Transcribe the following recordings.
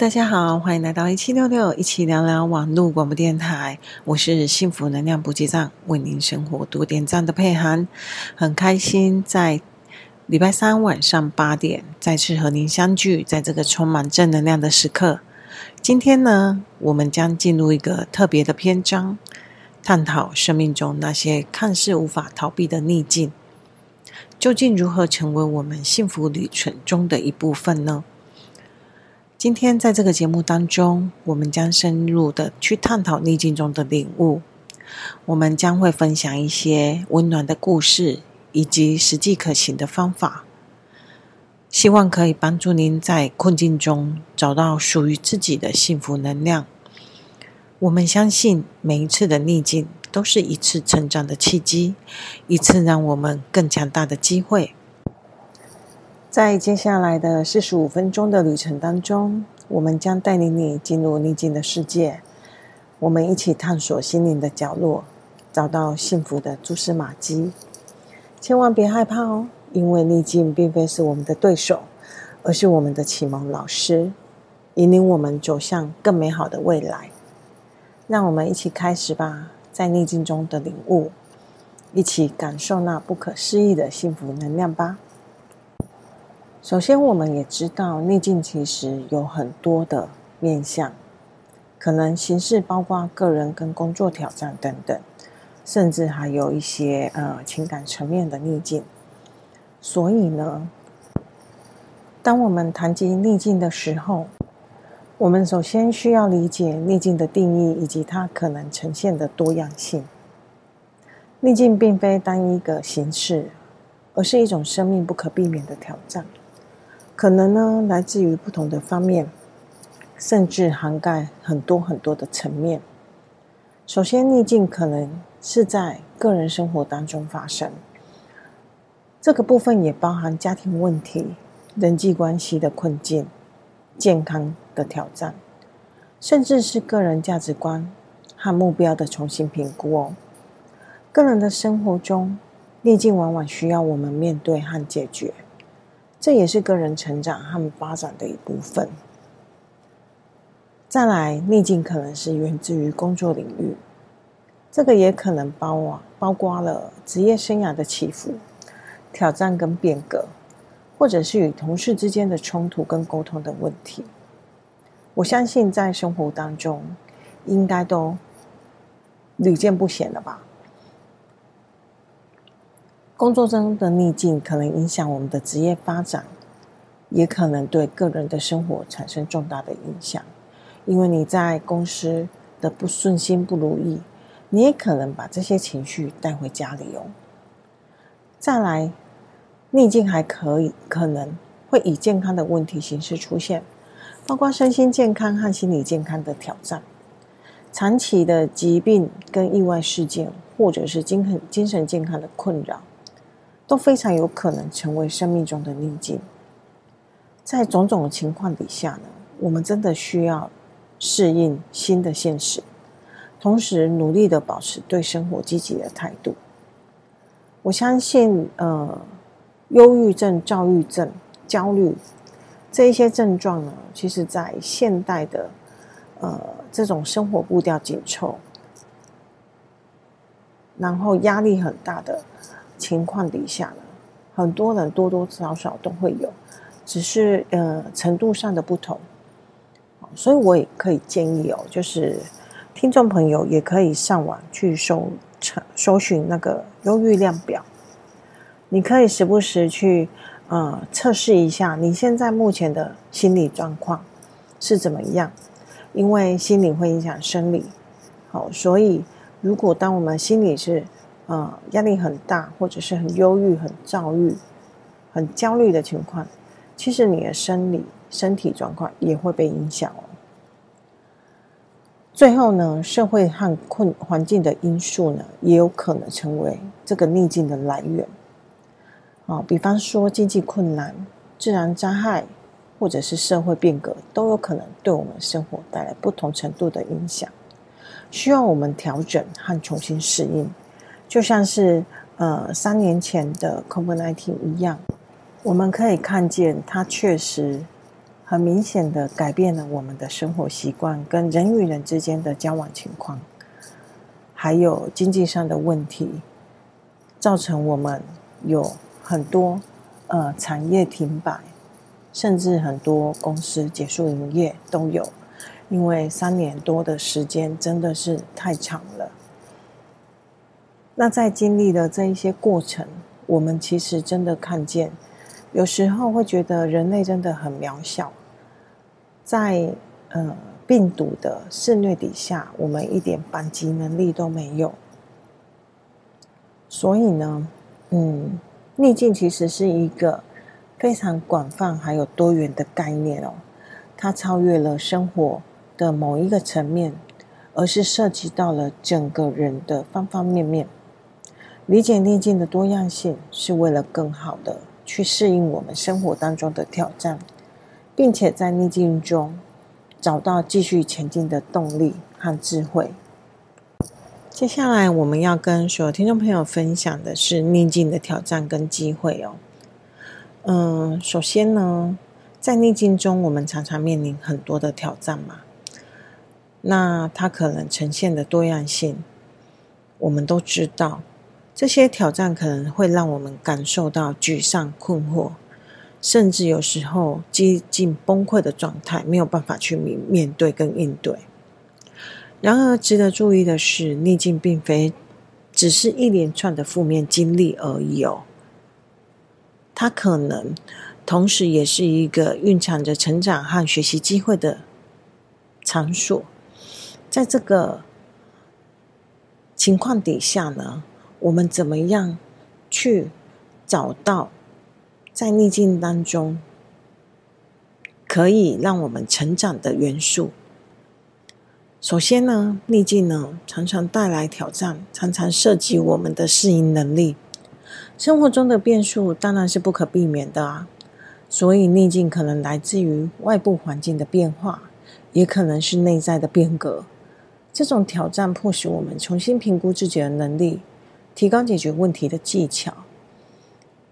大家好，欢迎来到一七六六，一起聊聊网络广播电台。我是幸福能量补给站，为您生活多点赞的佩涵，很开心在礼拜三晚上八点再次和您相聚，在这个充满正能量的时刻。今天呢，我们将进入一个特别的篇章，探讨生命中那些看似无法逃避的逆境，究竟如何成为我们幸福旅程中的一部分呢？今天在这个节目当中，我们将深入的去探讨逆境中的领悟。我们将会分享一些温暖的故事，以及实际可行的方法，希望可以帮助您在困境中找到属于自己的幸福能量。我们相信每一次的逆境都是一次成长的契机，一次让我们更强大的机会。在接下来的四十五分钟的旅程当中，我们将带领你进入逆境的世界，我们一起探索心灵的角落，找到幸福的蛛丝马迹。千万别害怕哦，因为逆境并非是我们的对手，而是我们的启蒙老师，引领我们走向更美好的未来。让我们一起开始吧，在逆境中的领悟，一起感受那不可思议的幸福能量吧。首先，我们也知道逆境其实有很多的面向，可能形式包括个人跟工作挑战等等，甚至还有一些呃情感层面的逆境。所以呢，当我们谈及逆境的时候，我们首先需要理解逆境的定义以及它可能呈现的多样性。逆境并非单一个形式，而是一种生命不可避免的挑战。可能呢，来自于不同的方面，甚至涵盖很多很多的层面。首先，逆境可能是在个人生活当中发生，这个部分也包含家庭问题、人际关系的困境、健康的挑战，甚至是个人价值观和目标的重新评估哦。个人的生活中，逆境往往需要我们面对和解决。这也是个人成长和发展的一部分。再来，逆境可能是源自于工作领域，这个也可能包啊，包括了职业生涯的起伏、挑战跟变革，或者是与同事之间的冲突跟沟通的问题。我相信在生活当中，应该都屡见不鲜了吧。工作中的逆境可能影响我们的职业发展，也可能对个人的生活产生重大的影响。因为你在公司的不顺心、不如意，你也可能把这些情绪带回家里哦。再来，逆境还可以可能会以健康的问题形式出现，包括身心健康和心理健康的挑战、长期的疾病跟意外事件，或者是精神精神健康的困扰。都非常有可能成为生命中的逆境。在种种的情况底下呢，我们真的需要适应新的现实，同时努力的保持对生活积极的态度。我相信，呃，忧郁症、躁郁症、焦虑这一些症状呢，其实在现代的呃这种生活步调紧凑，然后压力很大的。情况底下呢，很多人多多少少都会有，只是呃程度上的不同，所以我也可以建议哦，就是听众朋友也可以上网去搜搜寻那个忧郁量表，你可以时不时去呃测试一下你现在目前的心理状况是怎么样，因为心理会影响生理，好，所以如果当我们心里是。呃，压力很大，或者是很忧郁、很躁郁、很焦虑的情况，其实你的生理、身体状况也会被影响哦。最后呢，社会和困环境的因素呢，也有可能成为这个逆境的来源。啊、比方说经济困难、自然灾害，或者是社会变革，都有可能对我们生活带来不同程度的影响，需要我们调整和重新适应。就像是呃三年前的 COVID-19 一样，我们可以看见它确实很明显的改变了我们的生活习惯，跟人与人之间的交往情况，还有经济上的问题，造成我们有很多呃产业停摆，甚至很多公司结束营业都有，因为三年多的时间真的是太长了。那在经历了这一些过程，我们其实真的看见，有时候会觉得人类真的很渺小。在呃病毒的肆虐底下，我们一点反击能力都没有。所以呢，嗯，逆境其实是一个非常广泛还有多元的概念哦。它超越了生活的某一个层面，而是涉及到了整个人的方方面面。理解逆境的多样性，是为了更好的去适应我们生活当中的挑战。并且在逆境中找到继续前进的动力和智慧。接下来我们要跟所有听众朋友分享的是逆境的挑战跟机会哦。嗯，首先呢，在逆境中，我们常常面临很多的挑战嘛。那它可能呈现的多样性，我们都知道，这些挑战可能会让我们感受到沮丧、困惑。甚至有时候接近崩溃的状态，没有办法去面面对跟应对。然而，值得注意的是，逆境并非只是一连串的负面经历而已哦。它可能同时也是一个蕴藏着成长和学习机会的场所。在这个情况底下呢，我们怎么样去找到？在逆境当中，可以让我们成长的元素。首先呢，逆境呢常常带来挑战，常常涉及我们的适应能力。生活中的变数当然是不可避免的啊，所以逆境可能来自于外部环境的变化，也可能是内在的变革。这种挑战迫使我们重新评估自己的能力，提高解决问题的技巧。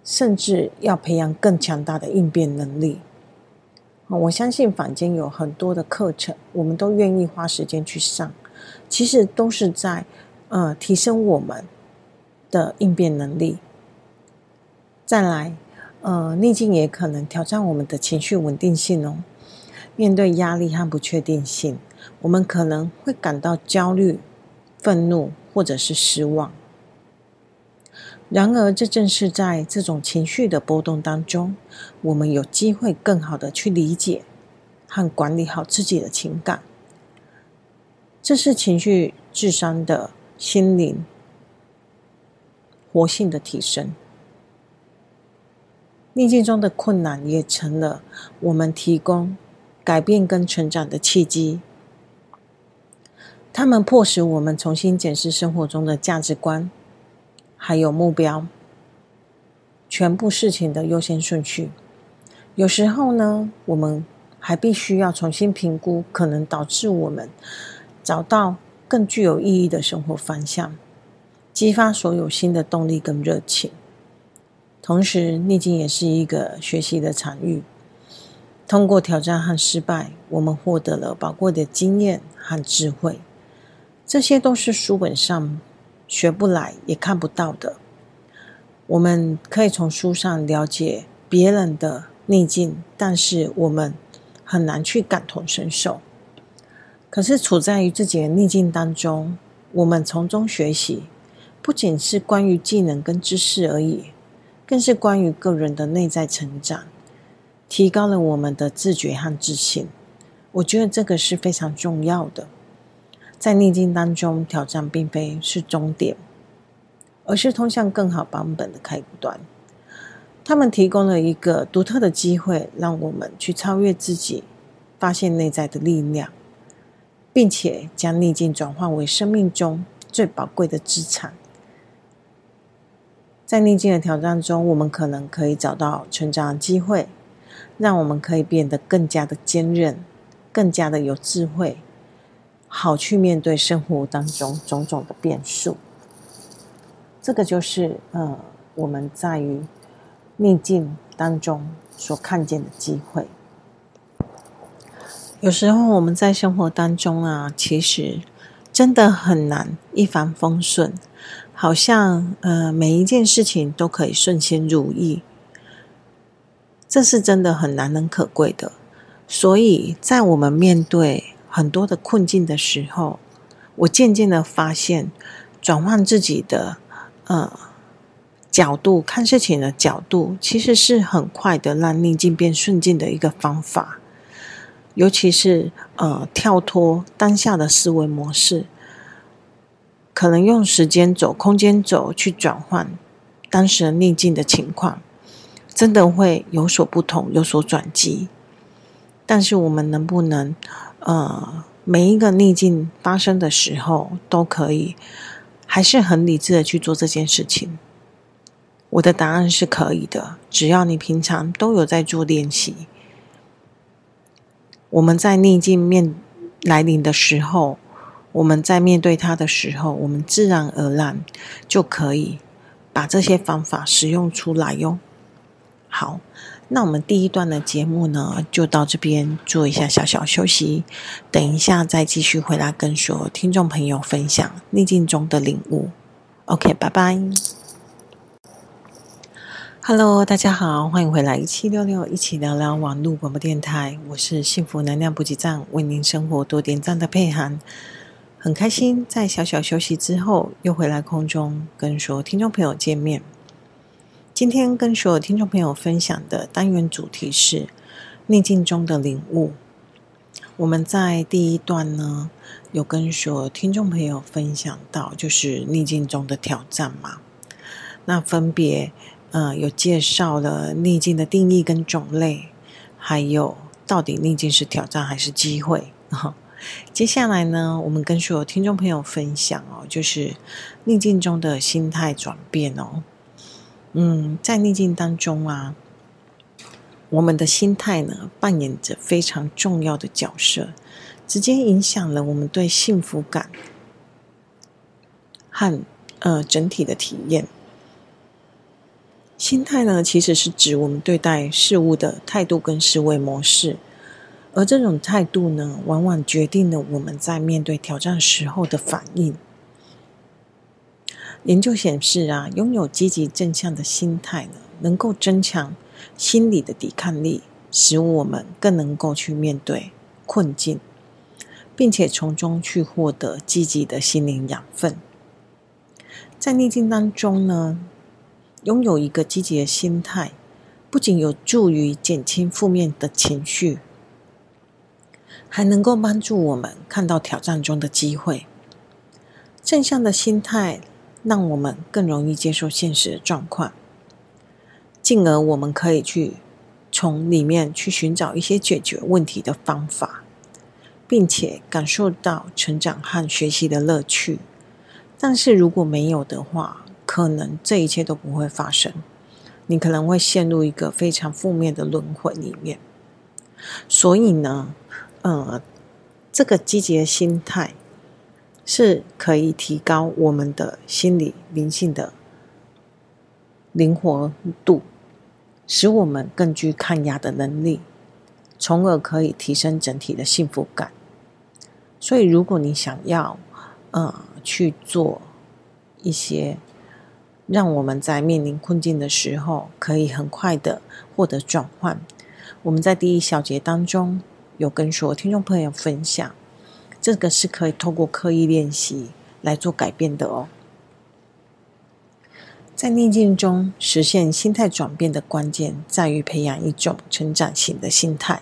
甚至要培养更强大的应变能力。我相信坊间有很多的课程，我们都愿意花时间去上，其实都是在呃提升我们的应变能力。再来，呃，逆境也可能挑战我们的情绪稳定性哦。面对压力和不确定性，我们可能会感到焦虑、愤怒或者是失望。然而，这正是在这种情绪的波动当中，我们有机会更好的去理解和管理好自己的情感。这是情绪智商的心灵活性的提升。逆境中的困难也成了我们提供改变跟成长的契机。它们迫使我们重新检视生活中的价值观。还有目标，全部事情的优先顺序。有时候呢，我们还必须要重新评估，可能导致我们找到更具有意义的生活方向，激发所有新的动力跟热情。同时，逆境也是一个学习的场域。通过挑战和失败，我们获得了宝贵的经验和智慧。这些都是书本上。学不来也看不到的，我们可以从书上了解别人的逆境，但是我们很难去感同身受。可是处在于自己的逆境当中，我们从中学习，不仅是关于技能跟知识而已，更是关于个人的内在成长，提高了我们的自觉和自信。我觉得这个是非常重要的。在逆境当中，挑战并非是终点，而是通向更好版本的开端。他们提供了一个独特的机会，让我们去超越自己，发现内在的力量，并且将逆境转化为生命中最宝贵的资产。在逆境的挑战中，我们可能可以找到成长的机会，让我们可以变得更加的坚韧，更加的有智慧。好去面对生活当中种种的变数，这个就是呃我们在于逆境当中所看见的机会。有时候我们在生活当中啊，其实真的很难一帆风顺，好像呃每一件事情都可以顺心如意，这是真的很难能可贵的。所以在我们面对很多的困境的时候，我渐渐的发现，转换自己的呃角度看事情的角度，其实是很快的让逆境变顺境的一个方法。尤其是呃跳脱当下的思维模式，可能用时间走、空间走去转换当时的逆境的情况，真的会有所不同，有所转机。但是我们能不能呃每一个逆境发生的时候，都可以还是很理智的去做这件事情？我的答案是可以的，只要你平常都有在做练习。我们在逆境面来临的时候，我们在面对它的时候，我们自然而然就可以把这些方法使用出来哟。好，那我们第一段的节目呢，就到这边做一下小小休息，等一下再继续回来跟所有听众朋友分享逆境中的领悟。OK，拜拜。Hello，大家好，欢迎回来一七六六一起聊聊网络广播电台，我是幸福能量补给站，为您生活多点赞的佩涵，很开心在小小休息之后又回来空中跟所有听众朋友见面。今天跟所有听众朋友分享的单元主题是逆境中的领悟。我们在第一段呢，有跟所有听众朋友分享到，就是逆境中的挑战嘛，那分别。呃，有介绍了逆境的定义跟种类，还有到底逆境是挑战还是机会？接下来呢，我们跟所有听众朋友分享哦，就是逆境中的心态转变哦。嗯，在逆境当中啊，我们的心态呢，扮演着非常重要的角色，直接影响了我们对幸福感和呃整体的体验。心态呢，其实是指我们对待事物的态度跟思维模式，而这种态度呢，往往决定了我们在面对挑战时候的反应。研究显示啊，拥有积极正向的心态呢，能够增强心理的抵抗力，使我们更能够去面对困境，并且从中去获得积极的心灵养分。在逆境当中呢，拥有一个积极的心态，不仅有助于减轻负面的情绪，还能够帮助我们看到挑战中的机会。正向的心态让我们更容易接受现实的状况，进而我们可以去从里面去寻找一些解决问题的方法，并且感受到成长和学习的乐趣。但是如果没有的话，可能这一切都不会发生，你可能会陷入一个非常负面的轮回里面。所以呢，呃，这个积极的心态是可以提高我们的心理灵性的灵活度，使我们更具抗压的能力，从而可以提升整体的幸福感。所以，如果你想要呃去做一些。让我们在面临困境的时候，可以很快的获得转换。我们在第一小节当中有跟所有听众朋友分享，这个是可以透过刻意练习来做改变的哦。在逆境中实现心态转变的关键，在于培养一种成长型的心态。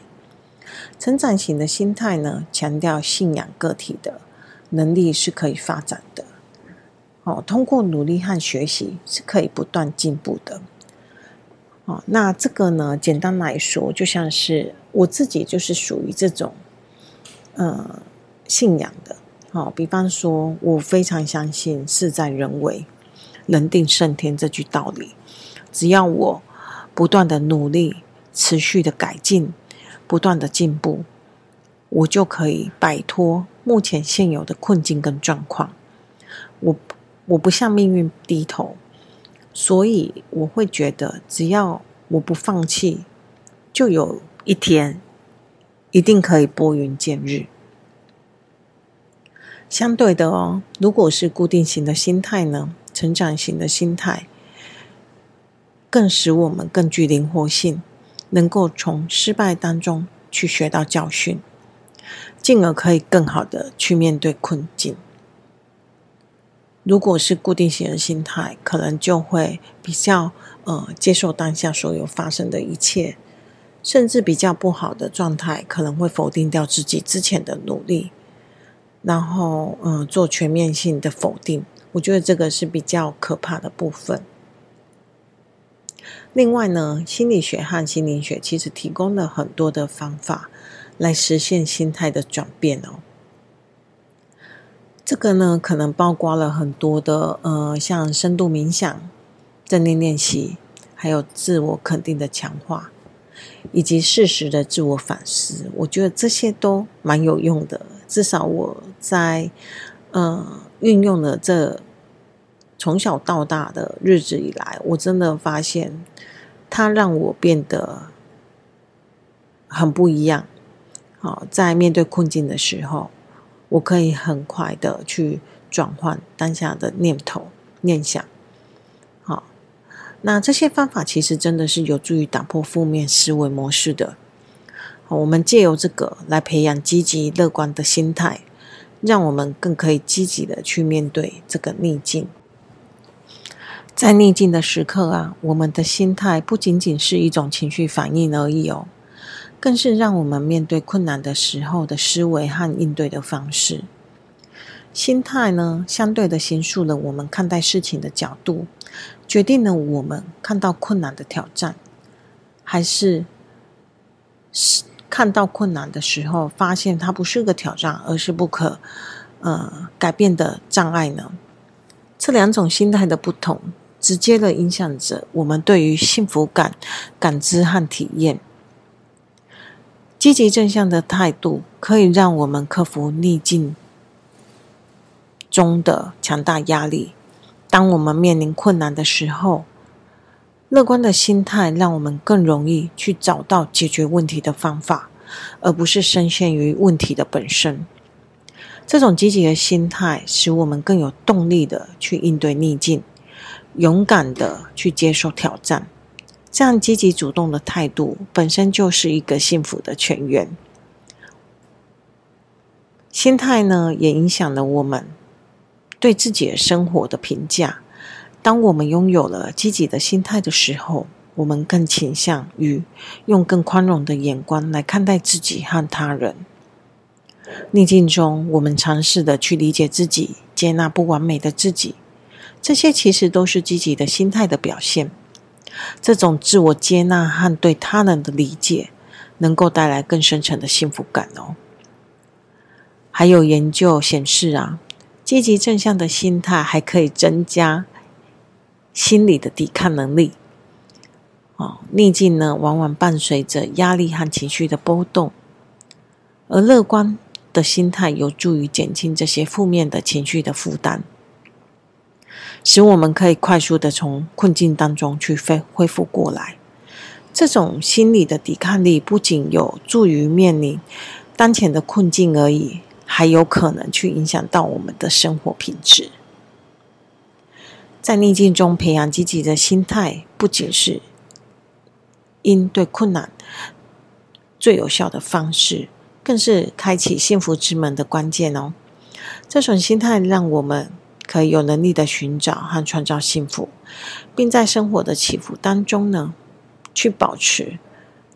成长型的心态呢，强调信仰个体的能力是可以发展的。哦，通过努力和学习是可以不断进步的。哦，那这个呢，简单来说，就像是我自己就是属于这种，呃，信仰的。哦，比方说，我非常相信“事在人为，人定胜天”这句道理。只要我不断的努力，持续的改进，不断的进步，我就可以摆脱目前现有的困境跟状况。我。我不向命运低头，所以我会觉得，只要我不放弃，就有一天，一定可以拨云见日。相对的哦，如果是固定型的心态呢，成长型的心态，更使我们更具灵活性，能够从失败当中去学到教训，进而可以更好的去面对困境。如果是固定型的心态，可能就会比较呃接受当下所有发生的一切，甚至比较不好的状态，可能会否定掉自己之前的努力。然后，嗯、做全面性的否定，我觉得这个是比较可怕的部分。另外呢，心理学和心灵学其实提供了很多的方法来实现心态的转变哦。这个呢，可能包括了很多的，呃，像深度冥想、正念练习，还有自我肯定的强化，以及适时的自我反思。我觉得这些都蛮有用的。至少我在呃运用了这从小到大的日子以来，我真的发现它让我变得很不一样。好，在面对困境的时候，我可以很快的去转换当下的念头、念想。那这些方法其实真的是有助于打破负面思维模式的。我们借由这个来培养积极乐观的心态，让我们更可以积极的去面对这个逆境。在逆境的时刻啊，我们的心态不仅仅是一种情绪反应而已哦，更是让我们面对困难的时候的思维和应对的方式。心态呢，相对的形塑了我们看待事情的角度，决定了我们看到困难的挑战，还是是。看到困难的时候，发现它不是个挑战，而是不可呃改变的障碍呢？这两种心态的不同，直接的影响着我们对于幸福感感知和体验。积极正向的态度，可以让我们克服逆境中的强大压力。当我们面临困难的时候，乐观的心态让我们更容易去找到解决问题的方法，而不是深陷于问题的本身。这种积极的心态使我们更有动力的去应对逆境，勇敢的去接受挑战。这样积极主动的态度本身就是一个幸福的泉源。心态呢，也影响了我们对自己的生活的评价。当我们拥有了积极的心态的时候，我们更倾向于用更宽容的眼光来看待自己和他人。逆境中，我们尝试的去理解自己，接纳不完美的自己，这些其实都是积极的心态的表现。这种自我接纳和对他人的理解，能够带来更深层的幸福感哦。还有研究显示啊，积极正向的心态还可以增加。心理的抵抗能力，哦，逆境呢，往往伴随着压力和情绪的波动，而乐观的心态有助于减轻这些负面的情绪的负担，使我们可以快速的从困境当中去恢恢复过来。这种心理的抵抗力不仅有助于面临当前的困境而已，还有可能去影响到我们的生活品质。在逆境中培养积极的心态，不仅是应对困难最有效的方式，更是开启幸福之门的关键哦。这种心态让我们可以有能力的寻找和创造幸福，并在生活的起伏当中呢，去保持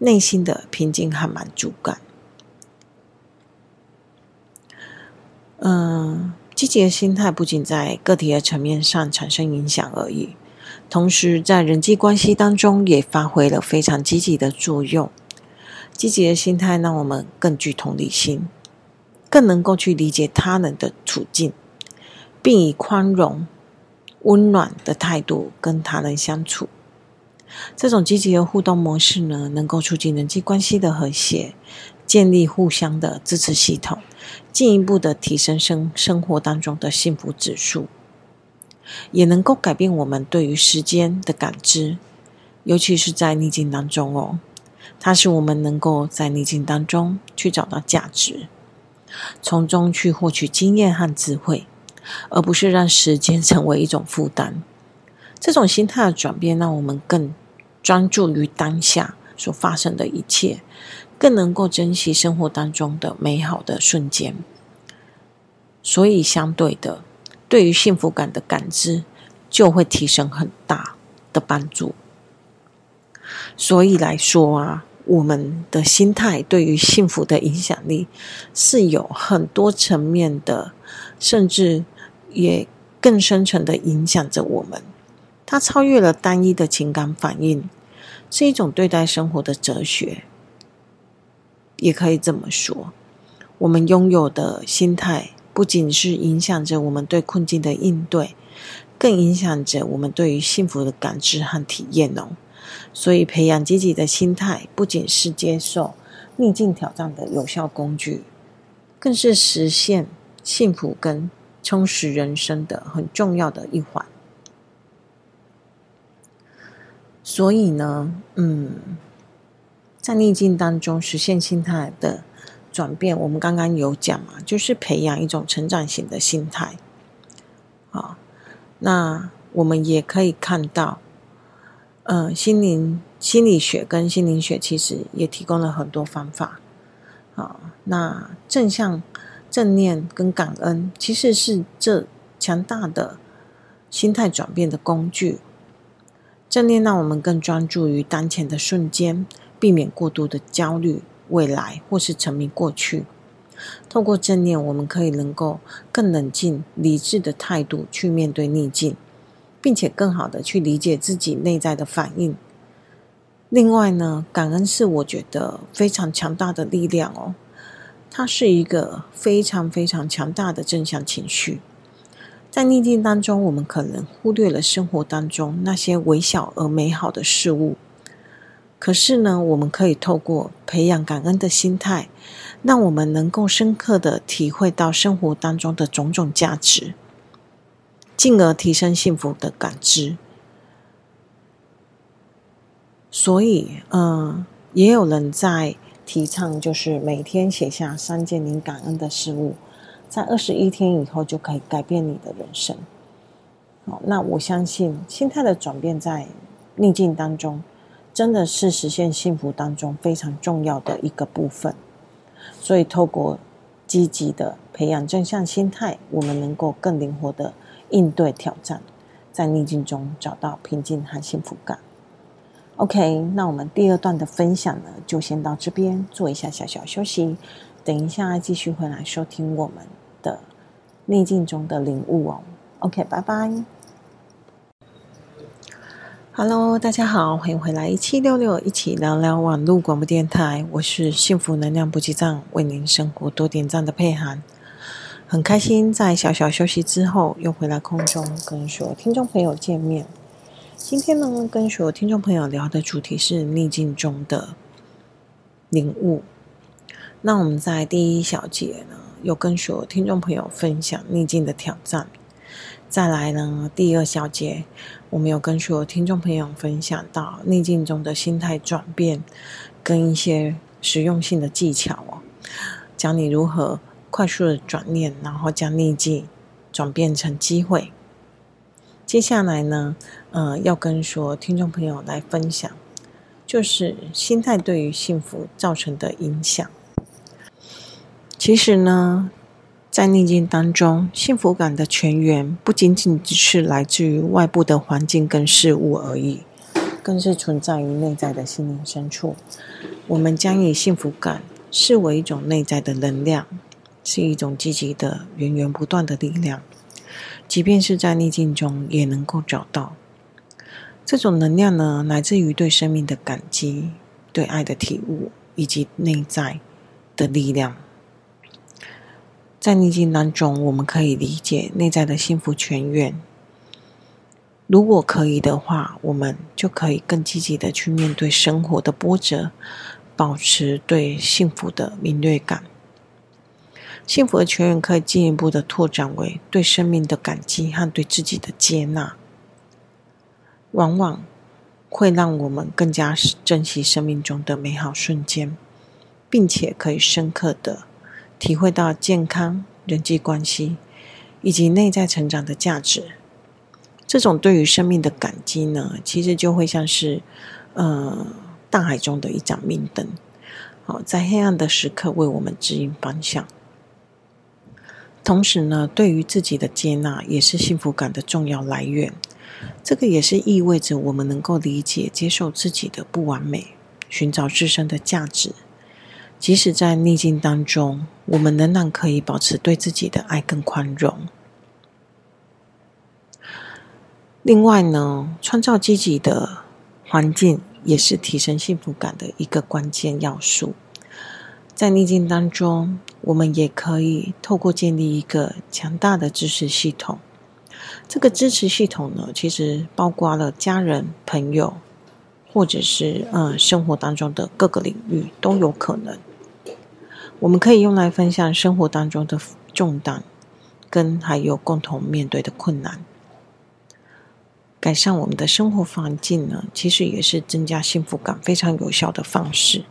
内心的平静和满足感。嗯。积极的心态不仅在个体的层面上产生影响而已，同时在人际关系当中也发挥了非常积极的作用。积极的心态让我们更具同理心，更能够去理解他人的处境，并以宽容、温暖的态度跟他人相处。这种积极的互动模式呢，能够促进人际关系的和谐。建立互相的支持系统，进一步的提升生生活当中的幸福指数，也能够改变我们对于时间的感知，尤其是在逆境当中哦。它使我们能够在逆境当中去找到价值，从中去获取经验和智慧，而不是让时间成为一种负担。这种心态的转变，让我们更专注于当下所发生的一切，更能够珍惜生活当中的美好的瞬间。所以，相对的，对于幸福感的感知就会提升很大的帮助。所以来说啊，我们的心态对于幸福的影响力是有很多层面的，甚至也更深层的影响着我们。它超越了单一的情感反应，是一种对待生活的哲学，也可以这么说。我们拥有的心态，不仅是影响着我们对困境的应对，更影响着我们对于幸福的感知和体验哦。所以，培养积极的心态，不仅是接受逆境挑战的有效工具，更是实现幸福跟充实人生的很重要的一环。所以呢，嗯，在逆境当中实现心态的转变，我们刚刚有讲嘛，就是培养一种成长型的心态。好，那我们也可以看到，嗯，心灵心理学跟心灵学其实也提供了很多方法。好，那正向、正念跟感恩其实是这强大的心态转变的工具。正念让我们更专注于当前的瞬间，避免过度的焦虑未来或是沉迷过去。透过正念，我们可以能够更冷静、理智的态度去面对逆境，并且更好的去理解自己内在的反应。另外呢，感恩是我觉得非常强大的力量哦，它是一个非常非常强大的正向情绪。在逆境当中，我们可能忽略了生活当中那些微小而美好的事物。可是呢，我们可以透过培养感恩的心态，让我们能够深刻的体会到生活当中的种种价值，进而提升幸福的感知。所以，嗯，也有人在提倡，就是每天写下三件你感恩的事物。在二十一天以后就可以改变你的人生。好，那我相信心态的转变在逆境当中，真的是实现幸福当中非常重要的一个部分。所以，透过积极的培养正向心态，我们能够更灵活的应对挑战，在逆境中找到平静和幸福感。OK，那我们第二段的分享呢，就先到这边，做一下小小休息，等一下继续回来收听我们的逆境中的领悟哦，OK，拜拜。Hello，大家好，欢迎回来一七六六，一起聊聊网络广播电台。我是幸福能量补给站，为您生活多点赞的佩涵。很开心在小小休息之后，又回来空中跟所有听众朋友见面。今天呢，跟所有听众朋友聊的主题是逆境中的领悟。那我们在第一小节呢，有跟所有听众朋友分享逆境的挑战，再来呢，第二小节我们有跟所有听众朋友分享到逆境中的心态转变，跟一些实用性的技巧哦，教你如何快速的转念，然后将逆境转变成机会。接下来呢，呃，要跟所有听众朋友来分享，就是心态对于幸福造成的影响。其实呢，在逆境当中，幸福感的泉源不仅仅只是来自于外部的环境跟事物而已，更是存在于内在的心灵深处。我们将以幸福感视为一种内在的能量，是一种积极的、源源不断的力量。即便是在逆境中，也能够找到这种能量呢，来自于对生命的感激、对爱的体悟以及内在的力量。在逆境当中，我们可以理解内在的幸福泉源。如果可以的话，我们就可以更积极的去面对生活的波折，保持对幸福的敏锐感。幸福的泉源可以进一步的拓展为对生命的感激和对自己的接纳。往往会让我们更加珍惜生命中的美好瞬间，并且可以深刻的体会到健康、人际关系以及内在成长的价值。这种对于生命的感激呢，其实就会像是，呃，大海中的一盏明灯，好，在黑暗的时刻为我们指引方向。同时呢，对于自己的接纳也是幸福感的重要来源。这个也是意味着我们能够理解、接受自己的不完美，寻找自身的价值。即使在逆境当中，我们仍然可以保持对自己的爱跟宽容。另外呢，创造积极的环境也是提升幸福感的一个关键要素。在逆境当中，我们也可以透过建立一个强大的支持系统。这个支持系统呢，其实包括了家人、朋友，或者是嗯生活当中的各个领域都有可能。我们可以用来分享生活当中的重担，跟还有共同面对的困难。改善我们的生活环境呢，其实也是增加幸福感非常有效的方式。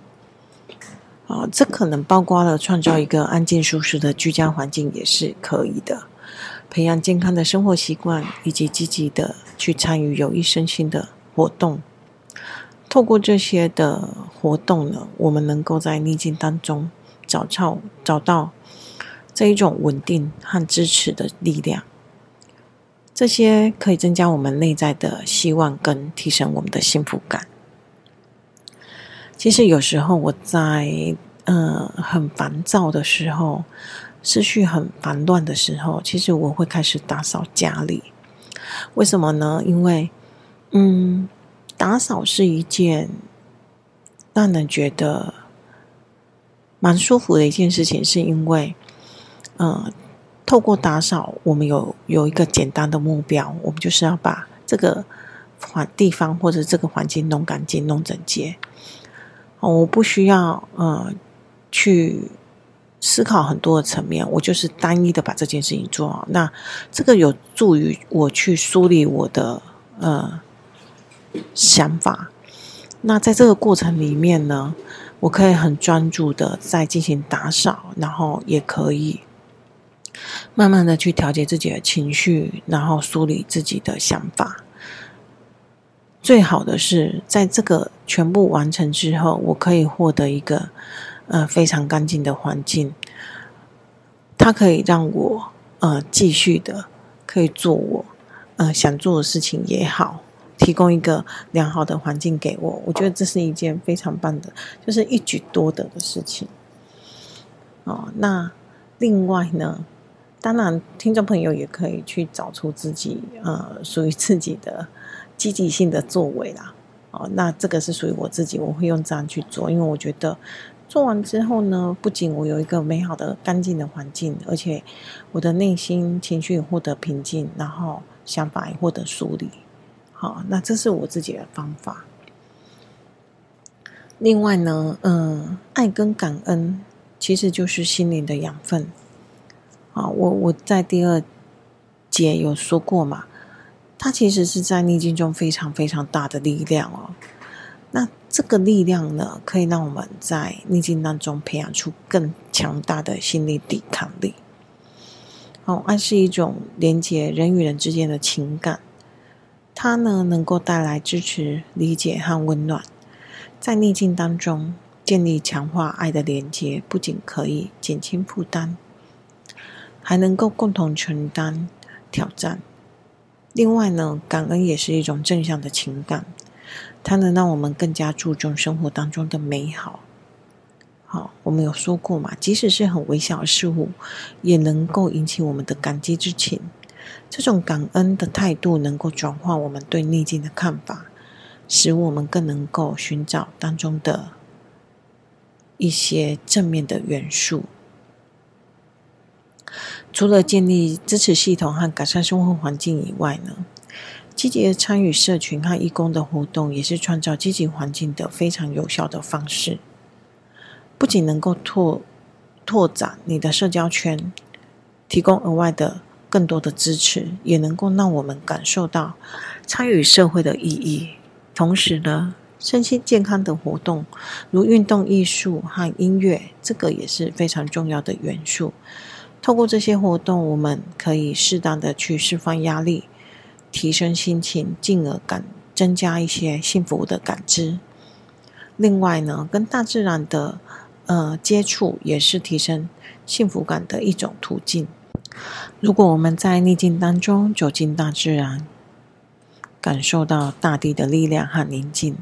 啊，这可能包括了创造一个安静舒适的居家环境，也是可以的。培养健康的生活习惯，以及积极的去参与有益身心的活动。透过这些的活动呢，我们能够在逆境当中找到找到这一种稳定和支持的力量。这些可以增加我们内在的希望，跟提升我们的幸福感。其实有时候我在呃很烦躁的时候，思绪很烦乱的时候，其实我会开始打扫家里。为什么呢？因为嗯，打扫是一件让人觉得蛮舒服的一件事情，是因为嗯。透过打扫，我们有有一个简单的目标，我们就是要把这个环地方或者这个环境弄干净、弄整洁。我不需要呃去思考很多的层面，我就是单一的把这件事情做好。那这个有助于我去梳理我的呃想法。那在这个过程里面呢，我可以很专注的在进行打扫，然后也可以。慢慢的去调节自己的情绪，然后梳理自己的想法。最好的是，在这个全部完成之后，我可以获得一个呃非常干净的环境，它可以让我呃继续的可以做我呃想做的事情也好，提供一个良好的环境给我。我觉得这是一件非常棒的，就是一举多得的事情。哦，那另外呢？当然，听众朋友也可以去找出自己呃属于自己的积极性的作为啦。哦，那这个是属于我自己，我会用这样去做，因为我觉得做完之后呢，不仅我有一个美好的、干净的环境，而且我的内心情绪获得平静，然后想法也获得梳理。好，那这是我自己的方法。另外呢，嗯、爱跟感恩其实就是心灵的养分。啊，我我在第二节有说过嘛，它其实是在逆境中非常非常大的力量哦。那这个力量呢，可以让我们在逆境当中培养出更强大的心理抵抗力。哦，爱是一种连接人与人之间的情感，它呢能够带来支持、理解和温暖。在逆境当中建立强化爱的连接，不仅可以减轻负担。还能够共同承担挑战。另外呢，感恩也是一种正向的情感，它能让我们更加注重生活当中的美好。好，我们有说过嘛，即使是很微小的事物，也能够引起我们的感激之情。这种感恩的态度，能够转化我们对逆境的看法，使我们更能够寻找当中的一些正面的元素。除了建立支持系统和改善生活环境以外呢，积极的参与社群和义工的活动，也是创造积极环境的非常有效的方式。不仅能够拓拓展你的社交圈，提供额外的更多的支持，也能够让我们感受到参与社会的意义，同时呢，身心健康的活动，如运动、艺术和音乐，这个也是非常重要的元素。透过这些活动，我们可以适当的去释放压力，提升心情，进而感增加一些幸福的感知。另外呢，跟大自然的呃接触，也是提升幸福感的一种途径。如果我们在逆境当中走进大自然，感受到大地的力量和宁静，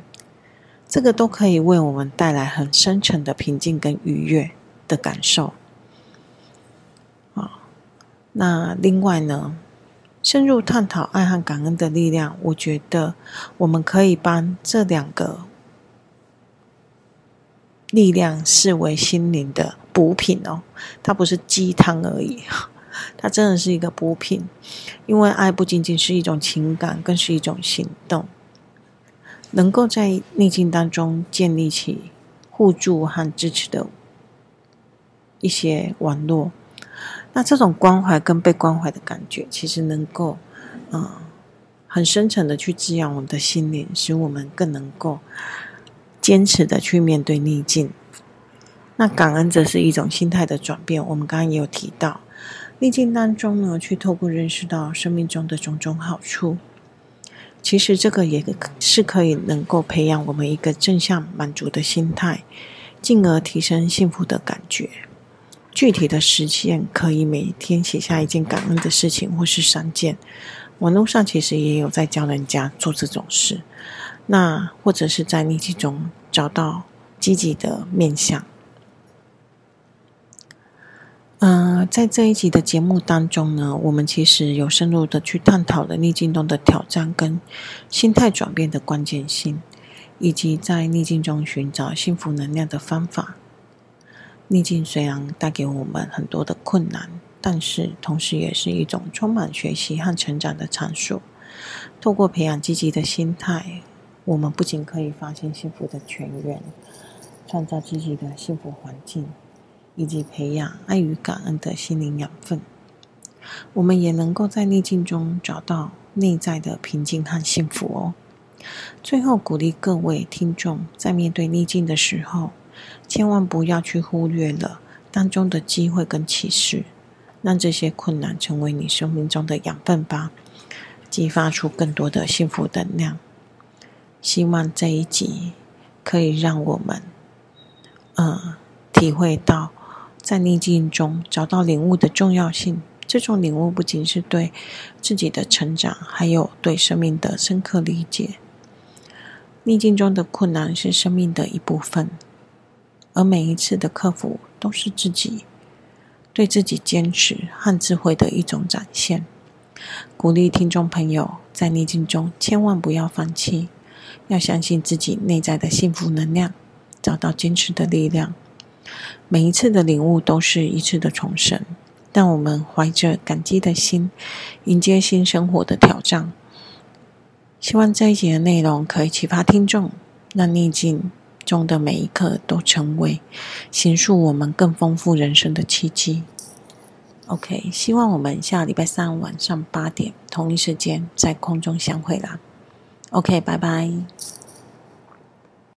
这个都可以为我们带来很深沉的平静跟愉悦的感受。那另外呢，深入探讨爱和感恩的力量，我觉得我们可以把这两个力量视为心灵的补品哦，它不是鸡汤而已，它真的是一个补品。因为爱不仅仅是一种情感，更是一种行动，能够在逆境当中建立起互助和支持的一些网络。那这种关怀跟被关怀的感觉，其实能够，嗯、很深沉的去滋养我们的心灵，使我们更能够坚持的去面对逆境。那感恩则是一种心态的转变。我们刚刚也有提到，逆境当中呢，去透过认识到生命中的种种好处，其实这个也是可以能够培养我们一个正向满足的心态，进而提升幸福的感觉。具体的实现可以每天写下一件感恩的事情，或是三件。网络上其实也有在教人家做这种事。那或者是在逆境中找到积极的面向。嗯、在这一集的节目当中呢，我们其实有深入的去探讨了逆境中的挑战跟心态转变的关键性，以及在逆境中寻找幸福能量的方法。逆境虽然带给我们很多的困难，但是同时也是一种充满学习和成长的场所。透过培养积极的心态，我们不仅可以发现幸福的泉源，创造积极的幸福环境，以及培养爱与感恩的心灵养分，我们也能够在逆境中找到内在的平静和幸福哦。最后，鼓励各位听众在面对逆境的时候，千万不要去忽略了当中的机会跟启示，让这些困难成为你生命中的养分吧，激发出更多的幸福能量。希望这一集可以让我们，呃，体会到在逆境中找到领悟的重要性。这种领悟不仅是对自己的成长，还有对生命的深刻理解。逆境中的困难是生命的一部分。而每一次的克服，都是自己对自己坚持和智慧的一种展现。鼓励听众朋友在逆境中千万不要放弃，要相信自己内在的幸福能量，找到坚持的力量。每一次的领悟都是一次的重生，但我们怀着感激的心，迎接新生活的挑战。希望这一集的内容可以启发听众，让逆境中的每一刻都成为形塑我们更丰富人生的契机。OK，希望我们下礼拜三晚上八点同一时间在空中相会啦。OK，拜拜。